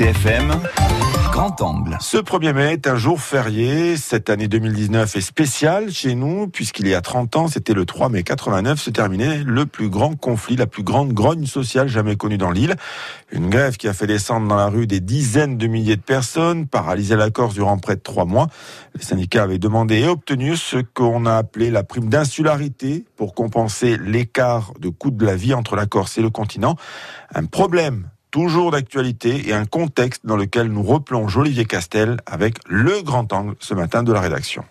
RCFM Grand Angle. Ce 1er mai est un jour férié. Cette année 2019 est spéciale chez nous, puisqu'il y a 30 ans, c'était le 3 mai 89, se terminait le plus grand conflit, la plus grande grogne sociale jamais connue dans l'île. Une grève qui a fait descendre dans la rue des dizaines de milliers de personnes, paralysé la Corse durant près de trois mois. Les syndicats avaient demandé et obtenu ce qu'on a appelé la prime d'insularité pour compenser l'écart de coût de la vie entre la Corse et le continent. Un problème toujours d'actualité et un contexte dans lequel nous replonge Olivier Castel avec le grand angle ce matin de la rédaction.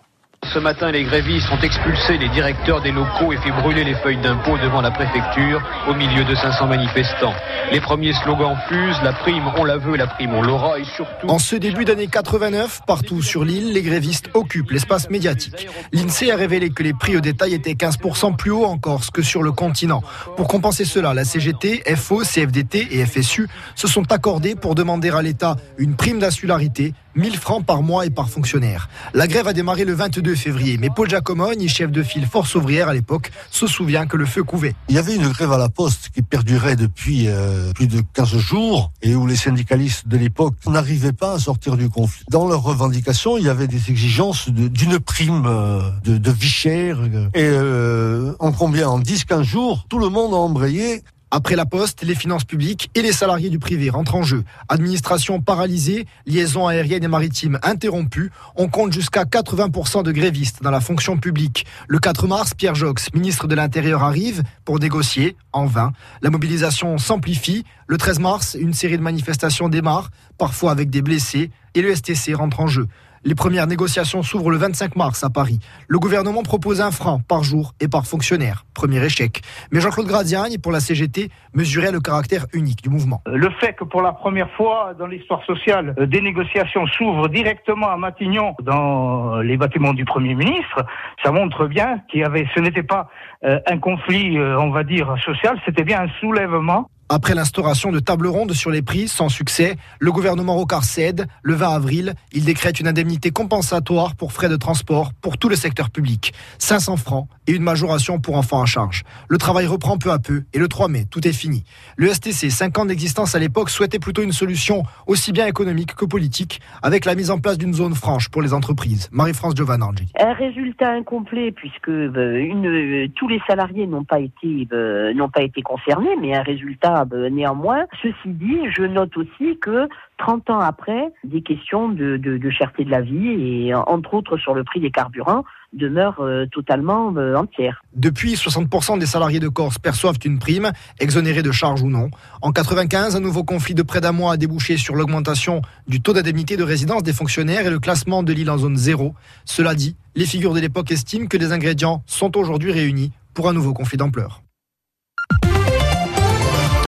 Ce matin, les grévistes ont expulsé les directeurs des locaux et fait brûler les feuilles d'impôt devant la préfecture au milieu de 500 manifestants. Les premiers slogans fusent, la prime on la veut, la prime on l'aura et surtout... En ce début d'année 89, partout sur l'île, les grévistes occupent l'espace médiatique. L'INSEE a révélé que les prix au détail étaient 15% plus hauts en Corse que sur le continent. Pour compenser cela, la CGT, FO, CFDT et FSU se sont accordés pour demander à l'État une prime d'insularité 1000 francs par mois et par fonctionnaire. La grève a démarré le 22 février, mais Paul Giacomogne, chef de file Force ouvrière à l'époque, se souvient que le feu couvait. Il y avait une grève à la poste qui perdurait depuis euh, plus de 15 jours et où les syndicalistes de l'époque n'arrivaient pas à sortir du conflit. Dans leurs revendications, il y avait des exigences d'une prime euh, de, vie chère. Et euh, en combien? En 10-15 jours, tout le monde a embrayé après la poste, les finances publiques et les salariés du privé rentrent en jeu. Administration paralysée, liaisons aériennes et maritimes interrompues. On compte jusqu'à 80% de grévistes dans la fonction publique. Le 4 mars, Pierre Jox, ministre de l'Intérieur, arrive pour négocier, en vain. La mobilisation s'amplifie. Le 13 mars, une série de manifestations démarre, parfois avec des blessés, et le STC rentre en jeu. Les premières négociations s'ouvrent le 25 mars à Paris. Le gouvernement propose un franc par jour et par fonctionnaire. Premier échec. Mais Jean-Claude Gradiagne, pour la CGT, mesurait le caractère unique du mouvement. Le fait que pour la première fois dans l'histoire sociale, euh, des négociations s'ouvrent directement à Matignon dans les bâtiments du Premier ministre, ça montre bien qu'il y avait, ce n'était pas euh, un conflit, euh, on va dire, social, c'était bien un soulèvement après l'instauration de tables rondes sur les prix sans succès, le gouvernement Rocard cède. Le 20 avril, il décrète une indemnité compensatoire pour frais de transport pour tout le secteur public. 500 francs et une majoration pour enfants à charge. Le travail reprend peu à peu et le 3 mai, tout est fini. Le STC, 5 ans d'existence à l'époque, souhaitait plutôt une solution aussi bien économique que politique avec la mise en place d'une zone franche pour les entreprises. Marie-France Giovanardi. Un résultat incomplet puisque euh, euh, tous les salariés n'ont pas été euh, n'ont pas été concernés, mais un résultat néanmoins. Ceci dit, je note aussi que 30 ans après, des questions de, de, cherté de la vie et entre autres sur le prix des carburants demeurent euh, totalement euh, entières. Depuis, 60% des salariés de Corse perçoivent une prime, exonérée de charges ou non. En 95, un nouveau conflit de près d'un mois a débouché sur l'augmentation du taux d'indemnité de résidence des fonctionnaires et le classement de l'île en zone zéro. Cela dit, les figures de l'époque estiment que les ingrédients sont aujourd'hui réunis pour un nouveau conflit d'ampleur.